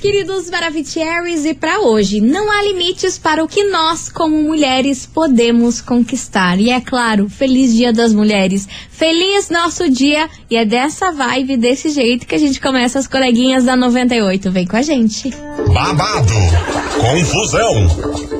queridos Maravicheries, e para hoje, não há limites para o que nós, como mulheres, podemos conquistar. E é claro, feliz Dia das Mulheres. Feliz nosso dia e é dessa vibe, desse jeito que a gente começa as coleguinhas da 98. Vem com a gente. Babado, confusão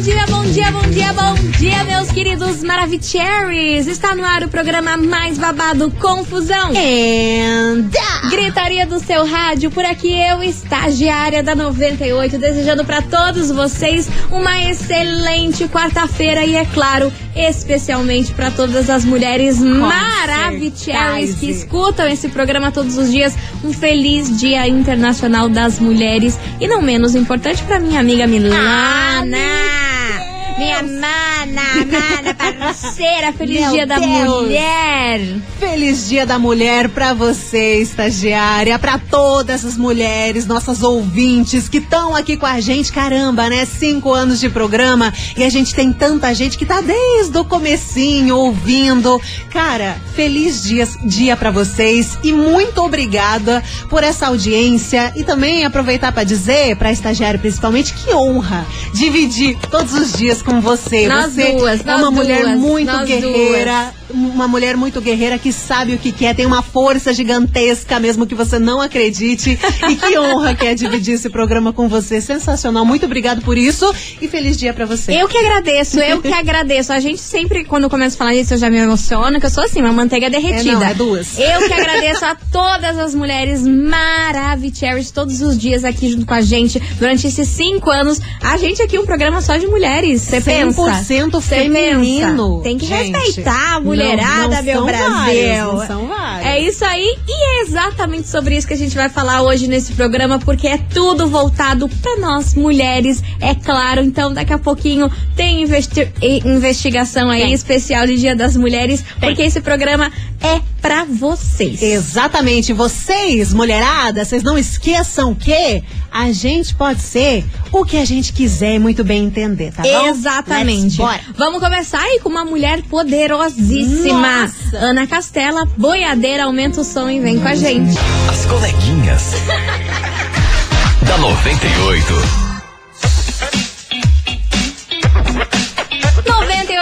Dia, bom dia, bom dia, bom dia, meus queridos Maravicheries! Está no ar o programa mais babado Confusão. And... Gritaria do seu rádio, por aqui eu, estagiária da 98, desejando para todos vocês uma excelente quarta-feira e, é claro, especialmente para todas as mulheres Maravicheries que escutam esse programa todos os dias. Um feliz Dia Internacional das Mulheres e, não menos importante, para minha amiga Milana. Minha mana, mana, parceira, feliz Meu dia da Deus. mulher. Feliz Dia da Mulher pra você, estagiária, pra todas as mulheres, nossas ouvintes que estão aqui com a gente. Caramba, né? Cinco anos de programa e a gente tem tanta gente que tá desde o comecinho ouvindo. Cara, feliz dia, dia para vocês e muito obrigada por essa audiência e também aproveitar pra dizer, pra estagiária principalmente, que honra dividir todos os dias com você. Nós você duas, é uma mulher duas, muito nós guerreira, uma mulher muito guerreira que sabe o que quer, tem uma força gigantesca mesmo que você não acredite. E que honra que é dividir esse programa com você. Sensacional. Muito obrigado por isso e feliz dia pra você. Eu que agradeço, eu que agradeço. A gente sempre, quando começa a falar isso, eu já me emociono, que eu sou assim, uma manteiga derretida. É, não, é duas. Eu que agradeço a todas as mulheres maravilhosas todos os dias aqui junto com a gente durante esses cinco anos. A gente aqui é um programa só de mulheres. Você pensa? 100% Cê feminino. pensa? Tem que Gente, respeitar a mulherada, não, não meu Brasil. são vários. É isso aí, e é exatamente sobre isso que a gente vai falar hoje nesse programa, porque é tudo voltado pra nós mulheres, é claro. Então, daqui a pouquinho tem investi- investigação aí Tem. especial de Dia das Mulheres, porque esse programa é pra vocês. Exatamente. Vocês, mulherada, vocês não esqueçam que a gente pode ser o que a gente quiser e muito bem entender, tá bom? Exatamente. Vamos começar aí com uma mulher poderosíssima. Nossa. Ana Castela, boiadeira, aumenta o som e vem com a gente. As coleguinhas. da 98.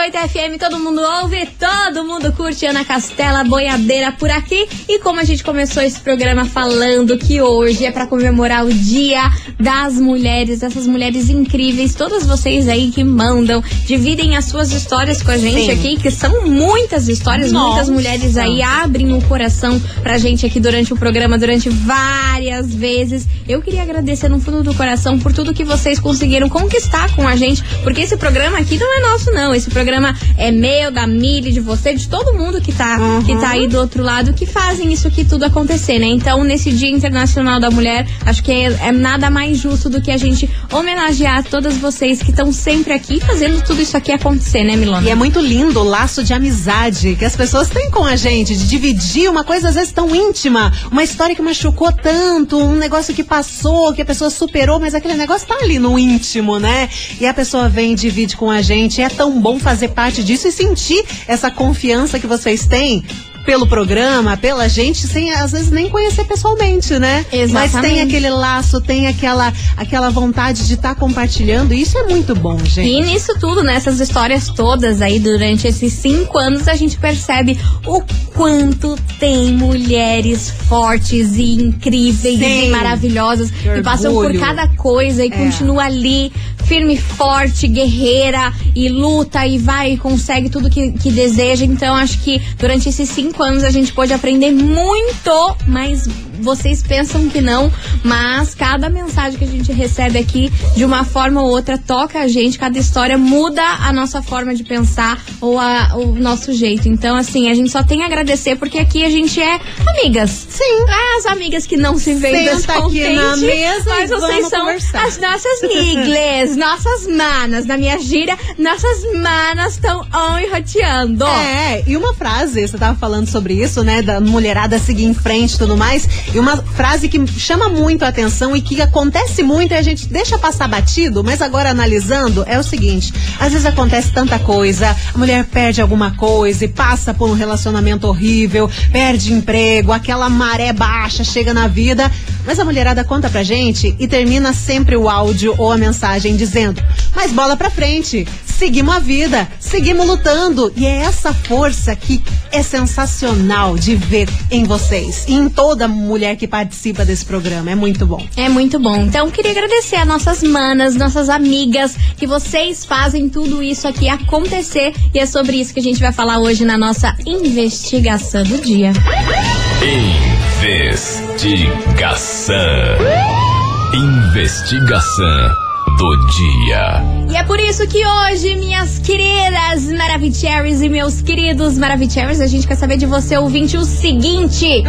98 FM, todo mundo ouve, todo mundo curte Ana Castela, boiadeira por aqui. E como a gente começou esse programa falando que hoje é pra comemorar o Dia das Mulheres, essas mulheres incríveis, todas vocês aí que mandam, dividem as suas histórias com a gente Sim. aqui, que são muitas histórias, Nossa. muitas mulheres aí abrem o coração pra gente aqui durante o programa, durante várias vezes. Eu queria agradecer no fundo do coração por tudo que vocês conseguiram conquistar com a gente, porque esse programa aqui não é nosso, não. Esse programa é meu, da Mili, de você, de todo mundo que tá, Uhum. que tá aí do outro lado, que fazem isso aqui tudo acontecer, né? Então, nesse Dia Internacional da Mulher, acho que é, é nada mais justo do que a gente homenagear todas vocês que estão sempre aqui fazendo tudo isso aqui acontecer, né, Milona? E é muito lindo o laço de amizade que as pessoas têm com a gente, de dividir uma coisa às vezes tão íntima, uma história que machucou tanto, um negócio que passou, que a pessoa superou, mas aquele negócio tá ali no íntimo, né? E a pessoa vem e divide com a gente. É tão bom fazer parte disso e sentir essa confiança que vocês têm. Pelo programa, pela gente, sem às vezes nem conhecer pessoalmente, né? Mas Exatamente. tem aquele laço, tem aquela, aquela vontade de estar compartilhando. E isso é muito bom, gente. E nisso tudo, nessas histórias todas aí, durante esses cinco anos, a gente percebe o quanto tem mulheres fortes e incríveis Sim. e maravilhosas Que que passam por cada coisa e É. continua ali, firme, forte, guerreira e luta e vai e consegue tudo que, que deseja. Então, acho que durante esses cinco anos a gente pôde aprender muito, mas vocês pensam que não, mas cada mensagem que a gente recebe aqui, de uma forma ou outra, toca a gente, cada história muda a nossa forma de pensar ou a- o nosso jeito. Então, assim, a gente só tem a agradecer porque aqui a gente é amigas. Sim. As amigas que não se veem Senta aqui na mesa mas vocês são conversar. as nossas migles, nossas manas. Na minha gíria, nossas manas estão on e roteando. É, e uma frase, você tava falando sobre isso, né? Da mulherada seguir em frente e tudo mais. E uma frase que chama muito a atenção e que acontece muito e a gente deixa passar batido, mas agora analisando, é o seguinte: às vezes acontece tanta coisa, a mulher perde alguma coisa e passa por um relacionamento horrível, perde emprego, aquela maré baixa chega na vida. Mas a mulherada conta pra gente e termina sempre o áudio ou a mensagem dizendo: Mas bola pra frente, seguimos a vida, seguimos lutando. E é essa força que é sensacional de ver em vocês e em toda mulher que participa desse programa. É muito bom. É muito bom. Então, queria agradecer a nossas manas, nossas amigas, que vocês fazem tudo isso aqui acontecer. E é sobre isso que a gente vai falar hoje na nossa investigação do dia. Investigação. Investigação do dia. E é por isso que hoje, minhas queridas Maravicheries e meus queridos Maravicheries, a gente quer saber de você, ouvinte, o seguinte: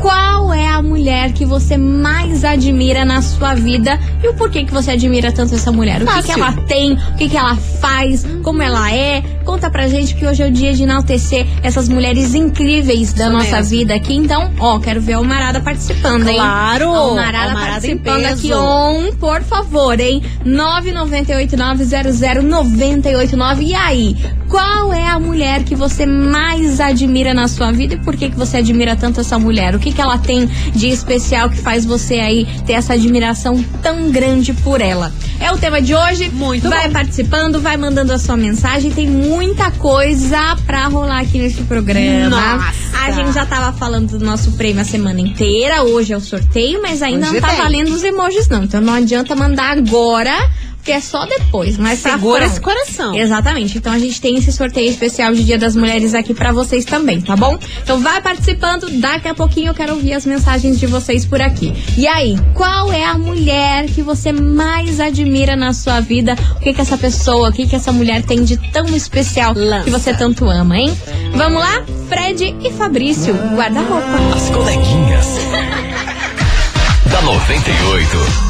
qual é a mulher que você mais admira na sua vida e o porquê que você admira tanto essa mulher? O que, que ela tem, o que, que ela faz, como ela é? Conta pra gente que hoje é o dia de enaltecer essas mulheres incríveis da Isso nossa mesmo. vida aqui. Então, ó, quero ver a Almarada participando, hein? Claro! Almarada, participando aqui on, por favor, hein? 998900989. E aí, qual é a mulher que você mais admira na sua vida e por que, que você admira tanto essa mulher? O que, que ela tem de especial que faz você aí ter essa admiração tão grande por ela? É o tema de hoje. Muito Vai bom. participando, vai mandando a sua mensagem. Tem muita coisa pra rolar aqui nesse programa. Nossa. A gente já tava falando do nosso prêmio a semana inteira. Hoje é o sorteio, mas ainda Hoje não tá tem. valendo os emojis, não. Então não adianta mandar agora, porque é só depois. Mas pra Segura esse coração. Exatamente. Então a gente tem esse sorteio especial de Dia das Mulheres aqui pra vocês também, tá bom? Então vai participando. Daqui a pouquinho eu quero ouvir as mensagens de vocês por aqui. E aí, qual é a mulher que você mais admira na sua vida? O que que essa pessoa, o que que essa mulher tem de tão especial Lança. que você tanto ama, hein? Vamos lá? Fred e Fabrício, guarda-roupa. As coleguinhas. da 98.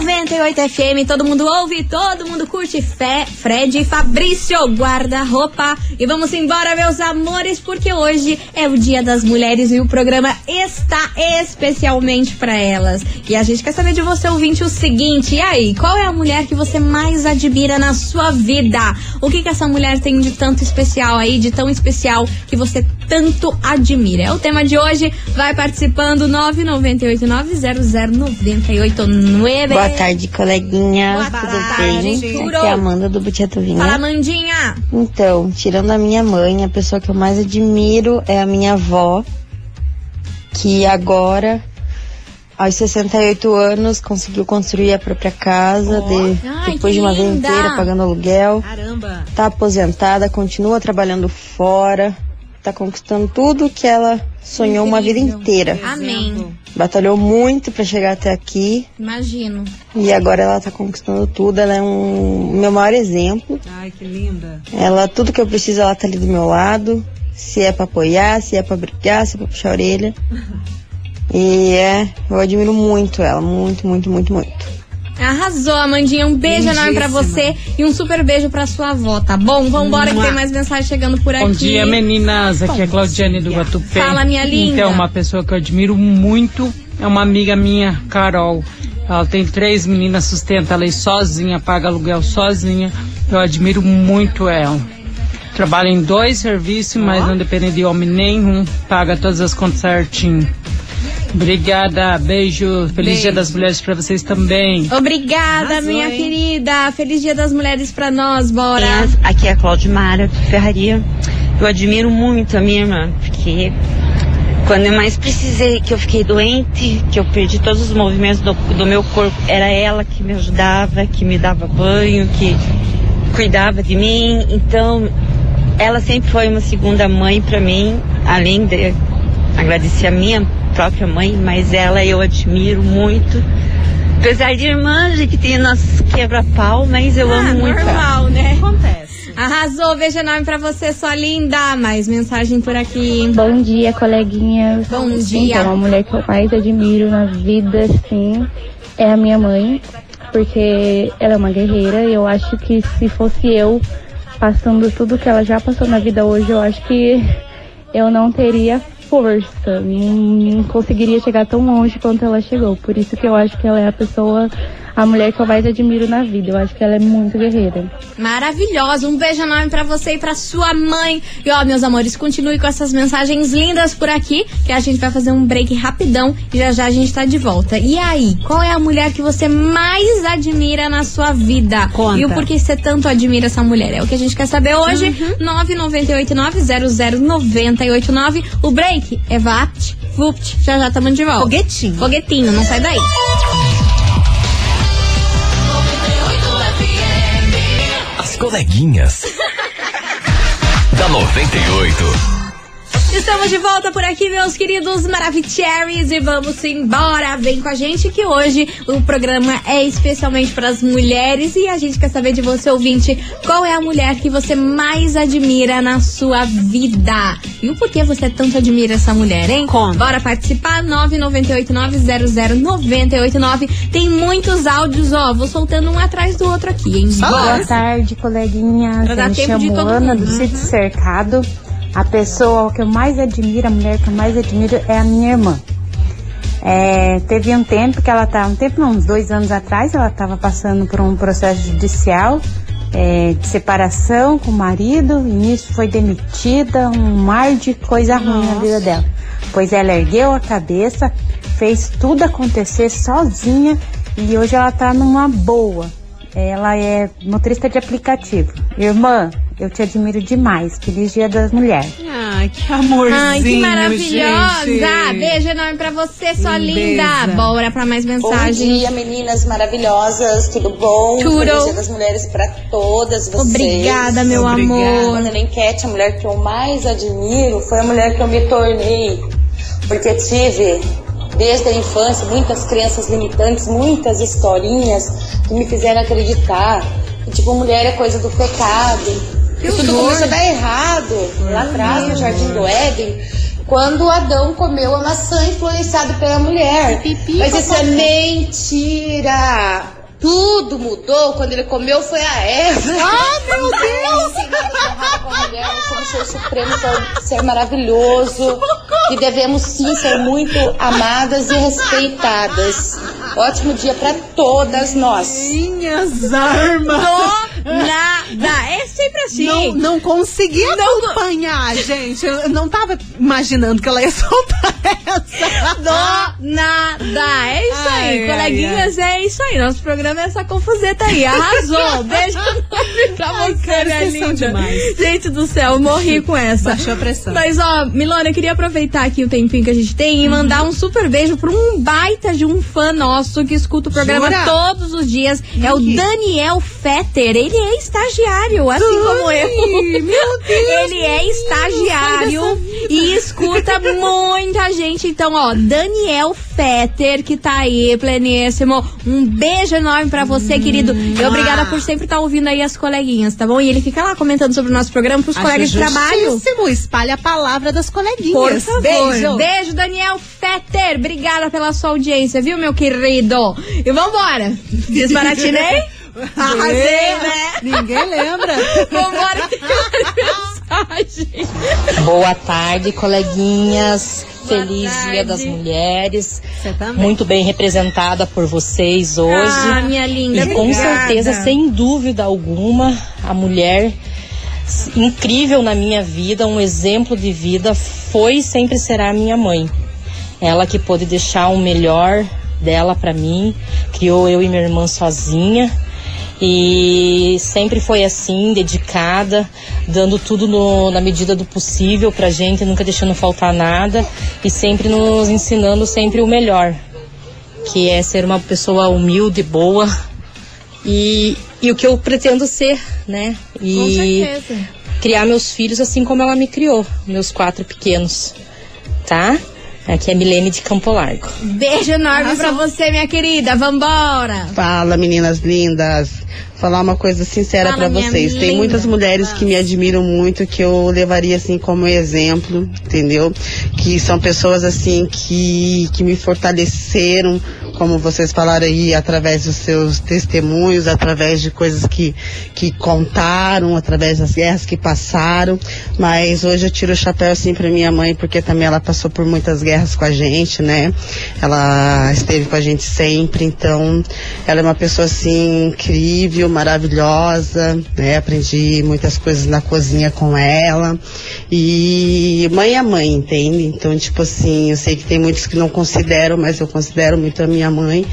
98 FM, todo mundo ouve, todo mundo curte. Fé, Fred e Fabrício, guarda-roupa. E vamos embora, meus amores, porque hoje é o Dia das Mulheres e o programa está especialmente para elas. E a gente quer saber de você, ouvinte, o seguinte: e aí, qual é a mulher que você mais admira na sua vida? O que, que essa mulher tem de tanto especial aí, de tão especial que você tanto admira? É o tema de hoje. Vai participando, 998900989. Boa tarde, coleguinha. Boa Tudo tarde, bem? Juro. Aqui é a Amanda do Butiatuvinha. Fala, Mandinha. Então, tirando a minha mãe, a pessoa que eu mais admiro é a minha avó, que agora, aos 68 anos, conseguiu construir a própria casa, de- Ai, depois de uma vida inteira pagando aluguel. Caramba. Tá aposentada, continua trabalhando fora, tá conquistando tudo que ela sonhou uma vida Incrível. inteira. Amém. Batalhou muito pra chegar até aqui. Imagino. E agora ela tá conquistando tudo, ela é um meu maior exemplo. Ai, que linda. Ela, tudo que eu preciso, ela tá ali do meu lado. Se é pra apoiar, se é pra brigar, se é pra puxar a orelha. E é, eu admiro muito ela, muito, muito, muito, muito. Arrasou, Amandinha. Um beijo enorme pra você e um super beijo pra sua avó, tá bom? Vambora que tem mais mensagem chegando por aqui. Bom dia, meninas. Aqui é a Claudiane do Guatupé. Fala, minha linda. Então, uma pessoa que eu admiro muito é uma amiga minha, Carol. Ela tem três meninas, sustenta ela aí sozinha, paga aluguel sozinha. Eu admiro muito ela. Trabalha em dois serviços, mas não depende de homem nenhum. Paga todas as contas certinho. Obrigada, beijo. Feliz Beijo. Dia das Mulheres pra vocês também. Obrigada, Arrasou, minha hein? querida. Feliz Dia das Mulheres pra nós, bora. Aqui é a Claudimara de Ferraria. Eu admiro muito a minha irmã, porque quando eu mais precisei, que eu fiquei doente, que eu perdi todos os movimentos do, do meu corpo, era ela que me ajudava, que me dava banho, que cuidava de mim. Então, ela sempre foi uma segunda mãe para mim, além de agradecer a minha própria mãe, mas ela eu admiro muito. Apesar de irmã, a gente tem nosso quebra-pau, mas eu Ah, amo muito ela. normal, né? Acontece. Arrasou, beijo enorme pra você, sua linda. Mais mensagem por aqui. Bom dia, coleguinhas. Bom dia. Então, a mulher que eu mais admiro na vida, sim, é a minha mãe, porque ela é uma guerreira e eu acho que se fosse eu passando tudo que ela já passou na vida hoje, eu acho que eu não teria força, não, não conseguiria chegar tão longe quanto ela chegou. Por isso que eu acho que ela é a pessoa, a mulher que eu mais admiro na vida. Eu acho que ela é muito guerreira. Maravilhosa. Um beijo enorme pra você e pra sua mãe. E ó, meus amores, continue com essas mensagens lindas por aqui, que a gente vai fazer um break rapidão e já já a gente tá de volta. E aí, qual é a mulher que você mais admira na sua vida? Conta. E o porquê você tanto admira essa mulher? É o que a gente quer saber hoje. Uhum. 998900989. O break é vapt, vupt. Já já estamos de volta. Foguetinho. Foguetinho, não sai daí. Coleguinhas. da 98. Estamos de volta por aqui, meus queridos Maravicheries, e vamos embora. Vem com a gente que hoje o programa é especialmente para as mulheres e a gente quer saber de você, ouvinte, qual é a mulher que você mais admira na sua vida? E o porquê você tanto admira essa mulher, hein? Conta. Bora participar? 998900989. Tem muitos áudios, ó. Vou soltando um atrás do outro aqui, hein? Boa tarde, coleguinhas. Pra dar tempo de todo Ana mundo. do Sítio Cercado. A pessoa que eu mais admiro, a mulher que eu mais admiro é a minha irmã. É, teve um tempo que ela tá, um tempo não, uns dois anos atrás, ela estava passando por um processo judicial é, de separação com o marido e nisso foi demitida, um mar de coisa ruim na vida dela. Pois ela ergueu a cabeça, fez tudo acontecer sozinha e hoje ela tá numa boa. Ela é motorista de aplicativo. Irmã, eu te admiro demais. Feliz Dia das Mulheres. Ai, que amorzinho, Ai, que maravilhosa! gente. Beijo enorme pra você, sua linda. Bora pra mais Bom mensagem. dia, meninas maravilhosas, tudo bom? Tudo. Feliz Dia das Mulheres pra todas vocês. Obrigada, meu Obrigada. amor. Quando na enquete, a mulher que eu mais admiro foi a mulher que eu me tornei, porque tive desde a infância muitas crenças limitantes, muitas historinhas que me fizeram acreditar que tipo mulher é coisa do pecado. E tudo começou a dar errado lá atrás no Jardim do Éden. Quando Adão comeu a maçã influenciado pela mulher. Mas isso é mentira! Tudo mudou quando ele comeu foi a Eva. Ah, meu Deus! Com a mulher, somos ser supremo, ser, ser maravilhoso. E devemos sim ser muito amadas e respeitadas. Ótimo dia pra todas nós. Minhas armas. Do nada. É sempre assim. Não, não consegui acompanhar, gente. Eu não tava imaginando que ela ia soltar essa. Do nada. É isso Ai, aí, ai, coleguinhas. É isso aí. Nosso programa é essa confuseta aí. Arrasou. Beijo pra Ai, você, cara, minha vocês são linda. demais. Gente do céu, morri com essa. Baixou a pressão. Mas, ó, Milona, eu queria aproveitar aqui o tempinho que a gente tem e mandar um super beijo pra um baita de um fã nosso que escuta o programa Jura? todos os dias. É o. Daniel Fetter. Ele é estagiário, assim como eu. meu Deus, Ele é estagiário. E escuta muita gente. Então, ó, Daniel Fetter, que tá aí, pleníssimo. Um beijo enorme pra você, querido. E obrigada por sempre estar ouvindo aí as coleguinhas, tá bom? E ele fica lá comentando sobre o nosso programa pros Acho colegas de trabalho. Espalha a palavra das coleguinhas. Por favor. Beijo. Beijo, Daniel Fetter. Obrigada pela sua audiência, viu, meu querido? E vambora. Desbaratinei? Arrasei, né? Ninguém lembra. Vambora que mensagem. Boa tarde, coleguinhas. Feliz tarde. Dia das Mulheres. Você também. Muito bem representada por vocês hoje. Ah, minha linda, E com obrigada. certeza, sem dúvida alguma, a mulher incrível na minha vida, um exemplo de vida, foi e sempre será a minha mãe. Ela que pôde deixar o melhor dela para mim, criou eu e minha irmã sozinha e sempre foi assim, dedicada, dando tudo no- na medida do possível pra gente, nunca deixando faltar nada e sempre nos ensinando sempre o melhor, que é ser uma pessoa humilde, boa e, e o que eu pretendo ser, né? Com E certeza. criar meus filhos assim como ela me criou, meus quatro pequenos. tá? Aqui é Milene de Campo Largo. Beijo enorme pra você, minha querida. Vambora. Fala, meninas lindas. Falar uma coisa sincera minha vocês. Tem linda. muitas mulheres que me admiram muito, que eu levaria assim como exemplo, entendeu? Que são pessoas assim que, que me fortaleceram, como vocês falaram aí, através dos seus testemunhos, através de coisas que, que contaram, através das guerras que passaram. Mas hoje eu tiro o chapéu assim pra minha mãe, porque também ela passou por muitas guerras com a gente, né? Ela esteve com a gente sempre, então ela é uma pessoa assim incrível, maravilhosa, né? Aprendi muitas coisas na cozinha com ela. E mãe é mãe, entende? Então, tipo assim, eu sei que tem muitos que não consideram, mas eu considero muito a minha mãe.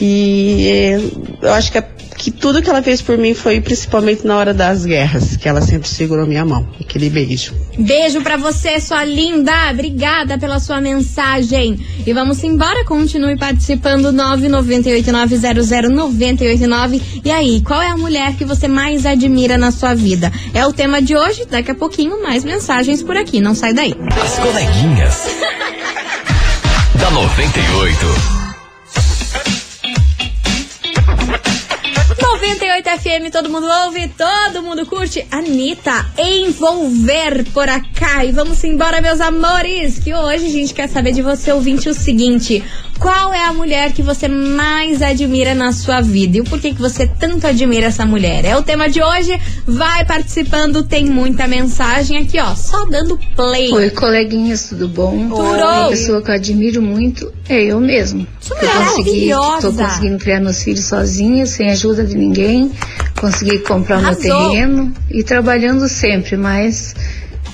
E eh, eu acho que, a- que tudo que ela fez por mim foi principalmente na hora das guerras, que ela sempre segurou minha mão. Aquele beijo. Beijo pra você, sua linda. Obrigada pela sua mensagem. E vamos embora. Continue participando. 998900989. E aí, qual é a mulher que você mais admira na sua vida? É o tema de hoje. Daqui a pouquinho, mais mensagens por aqui. Não sai daí. As coleguinhas. da 98. 98 FM, todo mundo ouve, todo mundo curte. Anitta, envolver por acá. E vamos embora, meus amores, que hoje a gente quer saber de você, ouvinte, o seguinte. Qual é a mulher que você mais admira na sua vida? E o porquê que você tanto admira essa mulher? É o tema de hoje. Vai participando, tem muita mensagem aqui, ó. Só dando play. Oi, coleguinhas, tudo bom? Tudo. Uma pessoa que eu admiro muito é eu mesmo. Isso eu consegui, maravilhosa. tô conseguindo criar meus filhos sozinha, sem ajuda de ninguém. Consegui comprar o meu Arrasou. terreno e trabalhando sempre, mas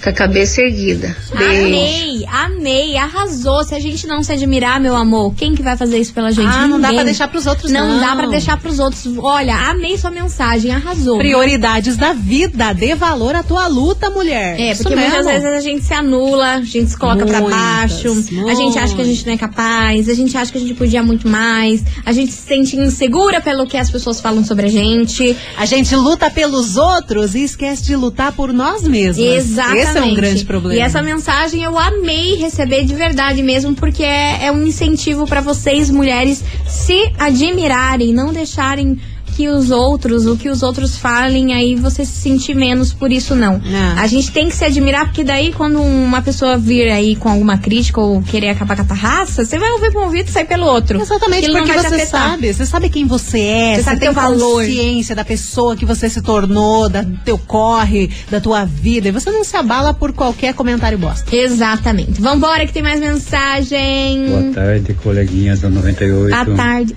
com a cabeça erguida. Beijo. Amei, amei, arrasou. Se a gente não se admirar, meu amor, quem que vai fazer isso pela gente? Ah, não dá pra deixar pros outros, Não, não. dá pra deixar pros outros. Olha, amei sua mensagem, arrasou. Prioridades da vida. Dê valor à tua luta, mulher. É, Isso porque muitas vezes a gente se anula, a gente se coloca pra Muitas, baixo, a gente acha que a gente não é capaz, a gente acha que a gente podia muito mais, a gente se sente insegura pelo que as pessoas falam sobre a gente. A gente luta pelos outros e esquece de lutar por nós mesmos. Exatamente. Esse é um grande problema. E essa mensagem eu amei receber de verdade mesmo, porque é, é um incentivo pra vocês, mulheres, se admirarem, não deixarem que os outros, o que os outros falem, aí você se sentir menos por isso não. É. A gente tem que se admirar, porque daí quando uma pessoa vir aí com alguma crítica ou querer acabar com a raça, você vai ouvir por um ouvido e sair pelo outro. Exatamente, Aquilo porque você sabe, você sabe quem você é, Você você, sabe tem valor. consciência da pessoa que você se tornou, da teu corre, da tua vida, e você não se abala por qualquer comentário bosta. Exatamente. Vambora que tem mais mensagem. Boa tarde, coleguinhas da 98. Boa tarde.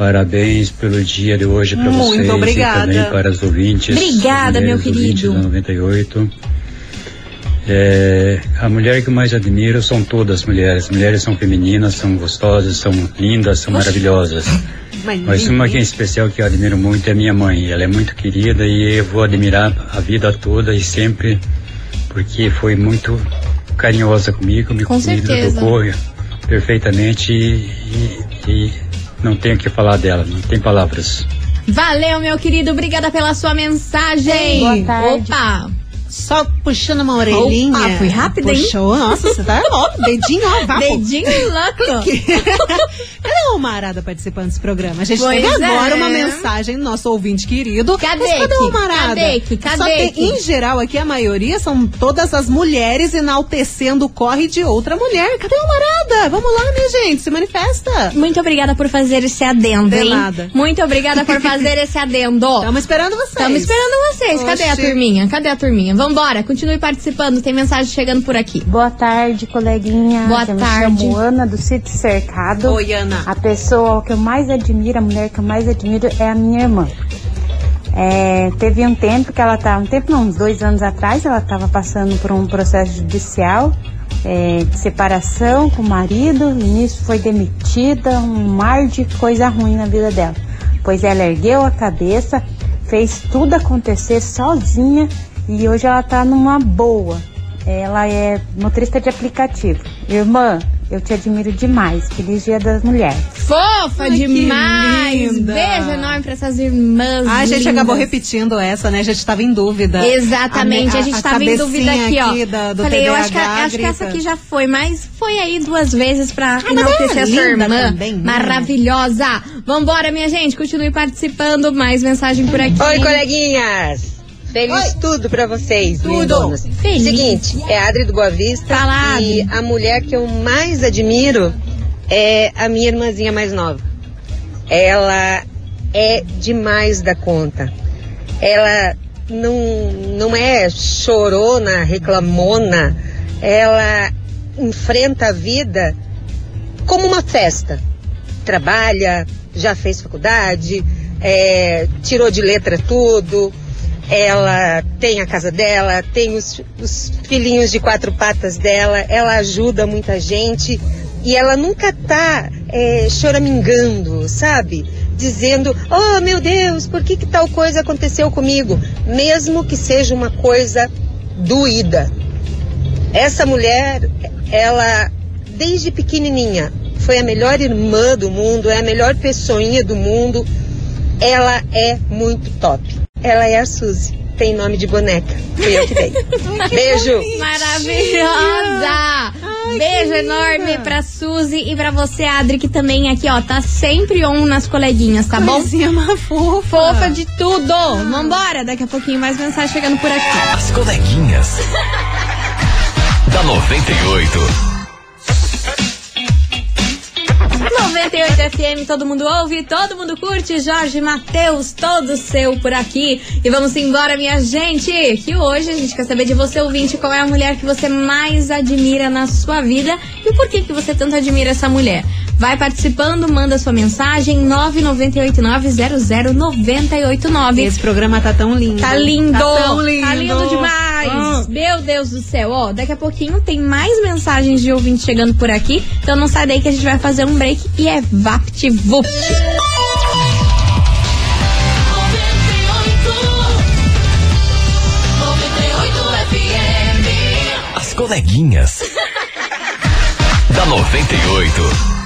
Parabéns pelo dia de hoje para Muito vocês obrigada. e também para os ouvintes. Obrigada, meu querido. da 98. É, a mulher que mais admiro são todas as mulheres. Mulheres são femininas, são gostosas, são lindas, são maravilhosas. Mas uma que é especial que eu admiro muito é minha mãe. Ela é muito querida e eu vou admirar a vida toda e sempre porque foi muito carinhosa comigo, me, Com me educou perfeitamente e, e- e não tenho o que falar dela, não tem palavras. Valeu, meu querido. Obrigada pela sua mensagem. Boa tarde. Opa. Só puxando uma orelhinha. Opa, fui rápida, hein? Puxou, nossa, você tá, ó, dedinho, ó, vapo. Dedinho louco. Cadê o Marada participando desse programa? A gente Pois teve agora é. uma mensagem do nosso ouvinte querido. Cadê Mas cadê o Marada? Cadê que? Cadê Só que? em geral, aqui a maioria são todas as mulheres enaltecendo o corre de outra mulher. Cadê o Marada? Vamos lá, minha gente, se manifesta. Muito obrigada por fazer esse adendo, De hein? nada. Muito obrigada por fazer esse adendo. Estamos esperando vocês. Estamos esperando vocês. Cadê a turminha? Cadê a turminha? Vambora, continue participando. Tem mensagem chegando por aqui. Boa tarde, coleguinha. Boa eu tarde. Me chamo Ana do Sítio Cercado. Oi, Ana. A pessoa que eu mais admiro, a mulher que eu mais admiro é a minha irmã. É, teve um tempo que ela estava, um tempo não, uns dois anos atrás, ela estava passando por um processo judicial é, de separação com o marido, e nisso foi demitida, um mar de coisa ruim na vida dela. Pois ela ergueu a cabeça, fez tudo acontecer sozinha e hoje ela está numa boa. Ela é motorista de aplicativo. Irmã, Eu te admiro demais. Feliz Dia das Mulheres. Fofa Ai, demais! Beijo enorme pra essas irmãs. Ah, a gente lindas. acabou repetindo essa, né? A gente tava em dúvida. Exatamente, a, gente tava em dúvida aqui, ó. da- do Falei, eu acho que, TDAH acho que essa aqui já foi, mas foi aí duas vezes pra enaltecer ela é a sua irmã. também, né? Maravilhosa! Vambora, minha gente, continue participando. Mais mensagem por aqui. Oi, coleguinhas! Feliz tudo pra vocês, Tudo. lindonas. Feliz. Seguinte, é Adri do Boa Vista e a mulher que eu mais admiro é a minha irmãzinha mais nova. Ela é demais da conta. Ela não, não é chorona, reclamona. Ela enfrenta a vida como uma festa. Trabalha, já fez faculdade, é, tirou de letra tudo. Ela tem a casa dela, tem os, os filhinhos de quatro patas dela, ela ajuda muita gente e ela nunca tá é, choramingando, sabe? Dizendo, oh meu Deus, por que, que tal coisa aconteceu comigo? Mesmo que seja uma coisa doída. Essa mulher, ela, desde pequenininha, foi a melhor irmã do mundo, é a melhor pessoinha do mundo. Ela é muito top. Ela é a Suzy. Tem nome de boneca. Fui eu que dei. Beijo. Maravilhosa! Beijo enorme pra Suzy e pra você, Adri, que também aqui, ó, tá sempre on nas coleguinhas, tá bom? Coisinha uma fofa. Fofa de tudo! Vambora! Daqui a pouquinho mais mensagem chegando por aqui. As coleguinhas. da 98. 98 FM, todo mundo ouve, todo mundo curte. Jorge Matheus, todo seu por aqui. E vamos embora, minha gente. Que hoje a gente quer saber de você, ouvinte, qual é a mulher que você mais admira na sua vida e por que, que você tanto admira essa mulher. Vai participando, manda sua mensagem 998900989. Esse programa tá tão lindo. Tá lindo! Tá tão lindo. Tá lindo demais! Ah. Meu Deus do céu, ó, daqui a pouquinho tem mais mensagens de ouvintes chegando por aqui, então não sai daí que a gente vai fazer um break e é VaptVupt. As coleguinhas. da 98.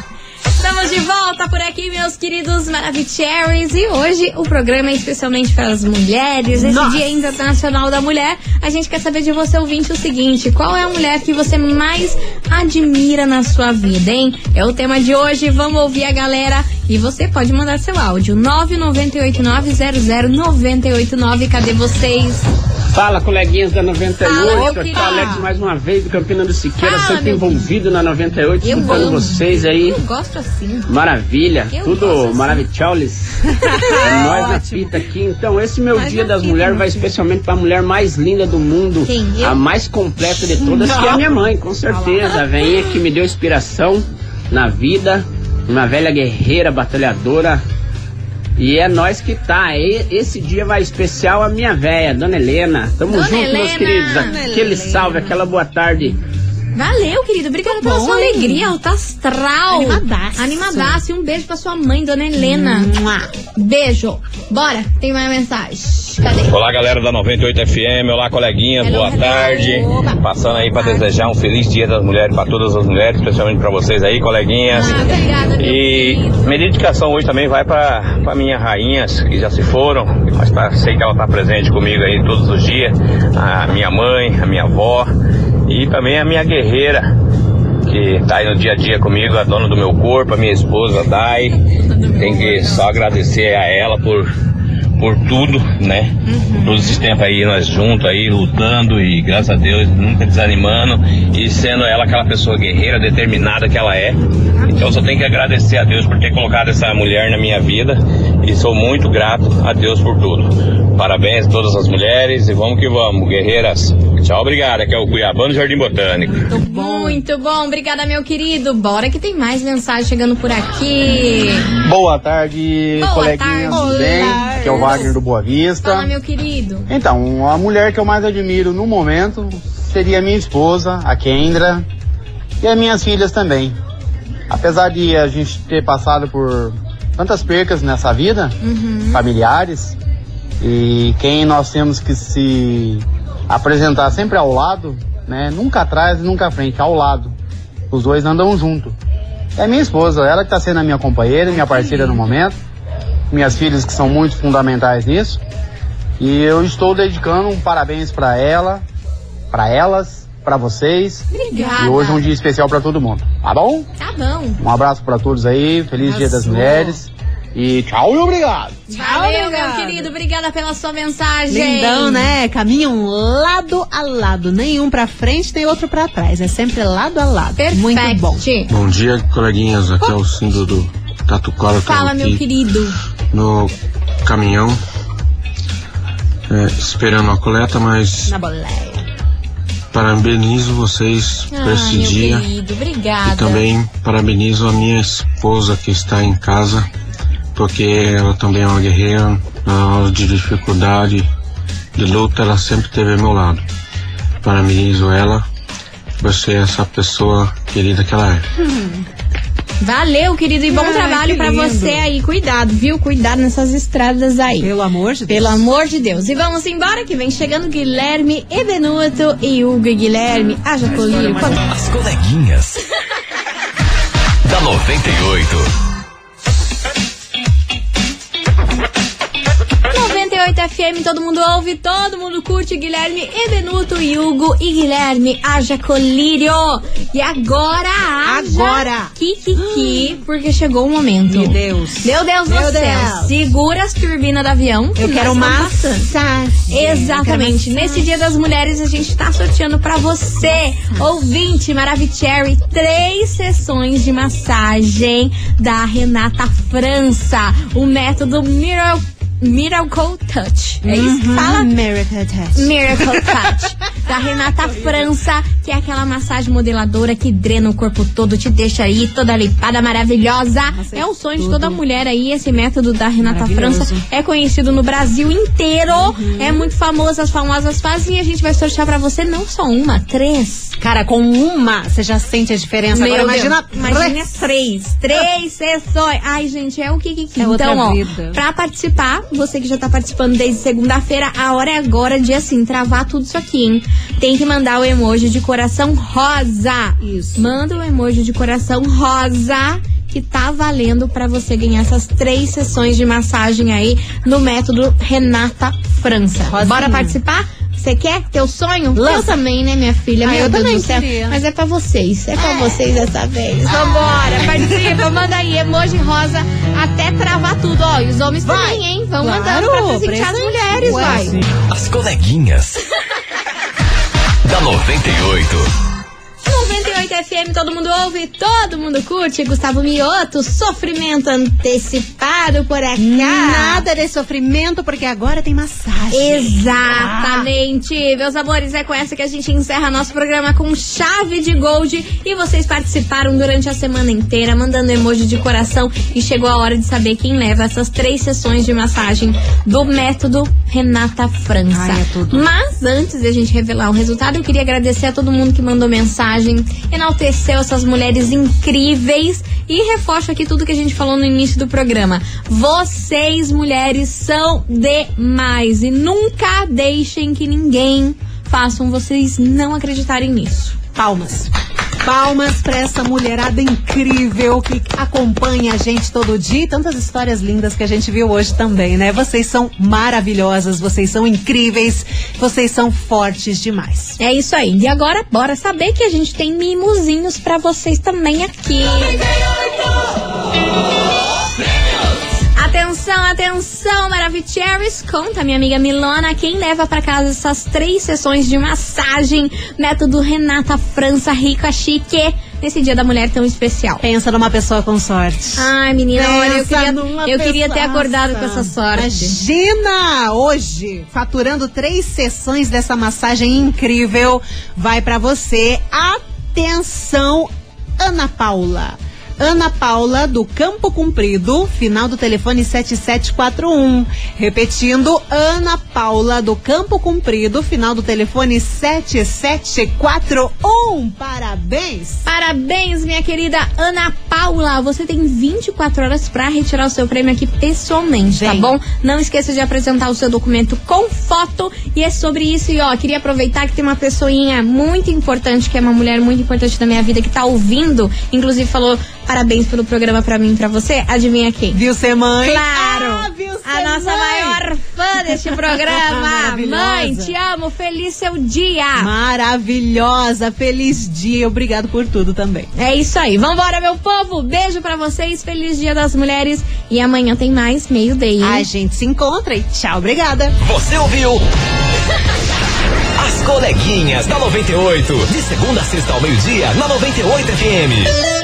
Estamos de volta por aqui, meus queridos Maravicheries. E hoje o programa é especialmente para as mulheres. Esse Nossa. Dia Internacional da Mulher. A gente quer saber de você, ouvinte, o seguinte: qual é a mulher que você mais admira na sua vida, hein? É o tema de hoje. Vamos ouvir a galera. E você pode mandar seu áudio: 998900989. Cadê vocês? Fala, coleguinhas da 98. Fala, meu Aqui é Alex mais uma vez do Campina do Siqueira, Fala, sempre envolvido na 98, Eu escutando amo. vocês aí. Eu gosto assim. Maravilha, Eu tudo assim. maravilhosos. é nós na fita aqui. Então, esse meu Nós dia das mulheres vai especialmente para a mulher mais linda do mundo. Quem, eu? A mais completa de todas, que é a minha mãe, com certeza. A veinha que me deu inspiração na vida. Uma velha guerreira, batalhadora. E é nós que tá. E- Esse dia vai especial a minha véia, Dona Helena. Tamo Dona junto, meus Helena. queridos. Dona Aquele salve, aquela boa tarde. Valeu, querido. Obrigada pela sua alegria, alta astral. Animadaço. Animadaço. E um beijo pra sua mãe, dona Helena. Mua. Beijo. Bora, tem mais mensagem. Olá, galera da 98 FM. Olá, coleguinhas. Hello, Boa hello. tarde. Oba. Passando aí para desejar um feliz Dia das Mulheres para todas as mulheres, especialmente para vocês aí, coleguinhas. Ah, obrigada, E minha dedicação hoje também vai para minha rainhas que já se foram, mas tá- sei que ela tá presente comigo aí todos os dias. A minha mãe, a minha avó e também a minha guerreira que tá aí no dia a dia comigo, a dona do meu corpo, a minha esposa a Dai. Tem que só agradecer a ela por por tudo, né? Todos esses tempos aí nós juntos aí lutando e graças a Deus nunca desanimando e sendo ela aquela pessoa guerreira, determinada que ela é. Então só tenho que agradecer a Deus por ter colocado essa mulher na minha vida e sou muito grato a Deus por tudo. Parabéns a todas as mulheres e vamos que vamos, guerreiras. Tchau, obrigado. Aqui é o Cuiabano Jardim Botânico. Muito bom, obrigada, meu querido. Bora que tem mais mensagem chegando por aqui. Boa tarde, Boa coleguinhas, tarde. bem? Aqui é o Wagner do Boa Vista. Fala, meu querido. Então, a mulher que eu mais admiro no momento seria a minha esposa, a Kendra, e as minhas filhas também. Apesar de a gente ter passado por tantas percas nessa vida, Uhum. familiares, e quem nós temos que se apresentar sempre ao lado, né? Nunca atrás e nunca à frente, ao lado. Os dois andam junto. É minha esposa, ela que está sendo a minha companheira, minha parceira no momento. Minhas filhas que são muito fundamentais nisso. E eu estou dedicando um parabéns para ela, para elas, para vocês. Obrigada. E hoje é um dia especial para todo mundo. Tá bom? Tá bom. Um abraço para todos aí, feliz Dia das. Mulheres. E tchau e obrigado. Valeu, meu querido. Obrigada pela sua mensagem. Lindão, né? Caminham lado a lado. Nenhum pra frente, nem outro pra trás. É sempre lado a lado. Muito bom. Bom dia, coleguinhas. Aqui é o Cindo do Tatucola. Tô Fala, meu querido. No caminhão, é, esperando a coleta, mas Na boleia. parabenizo vocês por Ah, esse meu dia. querido. Obrigada. E também parabenizo a minha esposa que está em casa, porque ela também é uma guerreira. Na hora de dificuldade, de luta, ela sempre esteve ao meu lado. Parabenizo ela por ser essa pessoa querida que ela é. Valeu, querido, e bom Ai, trabalho lindo. você aí. Cuidado, viu? Cuidado nessas estradas aí. Pelo amor de Deus. Pelo amor de Deus. E vamos embora que vem chegando Guilherme Ebenuto e Hugo e Guilherme. Haja colírio. As coleguinhas. da 98. FM, todo mundo ouve, todo mundo curte. Guilherme e Hugo e Guilherme, haja colírio. E agora, haja Agora. Kikiki, porque chegou o momento. Meu Deus. Meu Deus Meu do céu. Deus. Segura as turbinas do avião. Eu que quero. Eu quero Exatamente. massagem. Nesse Dia das Mulheres, a gente tá sorteando pra você, ouvinte Maravicherry, três sessões de massagem da Renata França. O método Miracle, Miracle Touch. É isso que fala? Miracle Touch. Miracle Touch. da Renata França, que é aquela massagem modeladora que drena o corpo todo, te deixa aí toda limpada, maravilhosa. é o sonho de toda mulher aí, esse método da Renata. França. É conhecido no Brasil inteiro. É muito famoso, as famosas fazem e a gente vai sortear pra você não só uma, três. Cara, com uma, você já sente a diferença. Meu Agora Deus, imagina, imagina três. Três sessões. Ai, gente, é o que que É outra Então, ó, vida. pra participar, você que já tá participando desde segunda-feira, a hora é agora de assim, travar tudo isso aqui, hein? Tem que mandar o emoji de coração rosa. Isso. Manda o emoji de coração rosa. Que tá valendo pra você ganhar essas três sessões de massagem aí no método Renata França. Rosinha. Bora participar? Você quer? Teu sonho? Lança. Eu também, né, minha filha? Ah, Meu eu Deus também do céu. queria. Mas é pra vocês. É pra vocês dessa vez. Vambora, participa, manda aí, emoji rosa, até travar tudo. Ó, e os homens também, hein? Vão Claro, mandando pra presentear as mulheres, vai. As coleguinhas. Da 98. 98 FM, todo mundo ouve, todo mundo curte. Gustavo Mioto, sofrimento antecipado por aqui. Nada de sofrimento, porque agora tem massagem. Exatamente, meus amores, é com essa que a gente encerra nosso programa com chave de gold e vocês participaram durante a semana inteira, mandando emoji de coração e chegou a hora de saber quem leva essas três sessões de massagem do método Renata França. Ai, é. Mas antes de a gente revelar o resultado, eu queria agradecer a todo mundo que mandou mensagem, enalteceu essas mulheres incríveis e reforço aqui tudo que a gente falou no início do programa. Vocês, mulheres, são demais e nunca deixem que ninguém façam vocês não acreditarem nisso. Palmas. Palmas pra essa mulherada incrível que acompanha a gente todo dia e tantas histórias lindas que a gente viu hoje também, né? Vocês são maravilhosas, vocês são incríveis, vocês são fortes demais. É isso aí. E agora, bora saber que a gente tem mimozinhos pra vocês também aqui. Atenção, atenção, Maravicheries. Conta, minha amiga Milona, quem leva pra casa essas três sessões de massagem, método Renata França Rica Chique, nesse dia da mulher tão especial. Pensa numa pessoa com sorte. Ai, menina, olha, eu Pensa queria, eu queria ter acordado com essa sorte. Imagina! Hoje, faturando três sessões dessa massagem incrível, vai pra você. Atenção, Ana Paula. Ana Paula do Campo Comprido, final do telefone 7741. Repetindo, Ana Paula do Campo Comprido, final do telefone 7741. Parabéns! Parabéns, minha querida Ana Paula. Você tem 24 horas para retirar o seu prêmio aqui pessoalmente, tá Vem. bom? Não esqueça de apresentar o seu documento com foto. E é sobre isso. E ó, queria aproveitar que tem uma pessoinha muito importante, que é uma mulher muito importante da minha vida, que tá ouvindo. Inclusive falou parabéns pelo programa pra mim e pra você. Adivinha quem? Viu ser mãe? Claro! Ah, viu ser a nossa mãe. maior fã deste programa. Maravilhosa. mãe, te amo. Feliz seu dia. Maravilhosa, feliz dia, obrigado por tudo também. É isso aí. Vambora, meu povo. Beijo pra vocês. Feliz Dia das Mulheres. E amanhã tem mais meio-dia. A gente se encontra e tchau, obrigada. Você ouviu? As coleguinhas da 98. De segunda a sexta ao meio-dia, na 98 FM.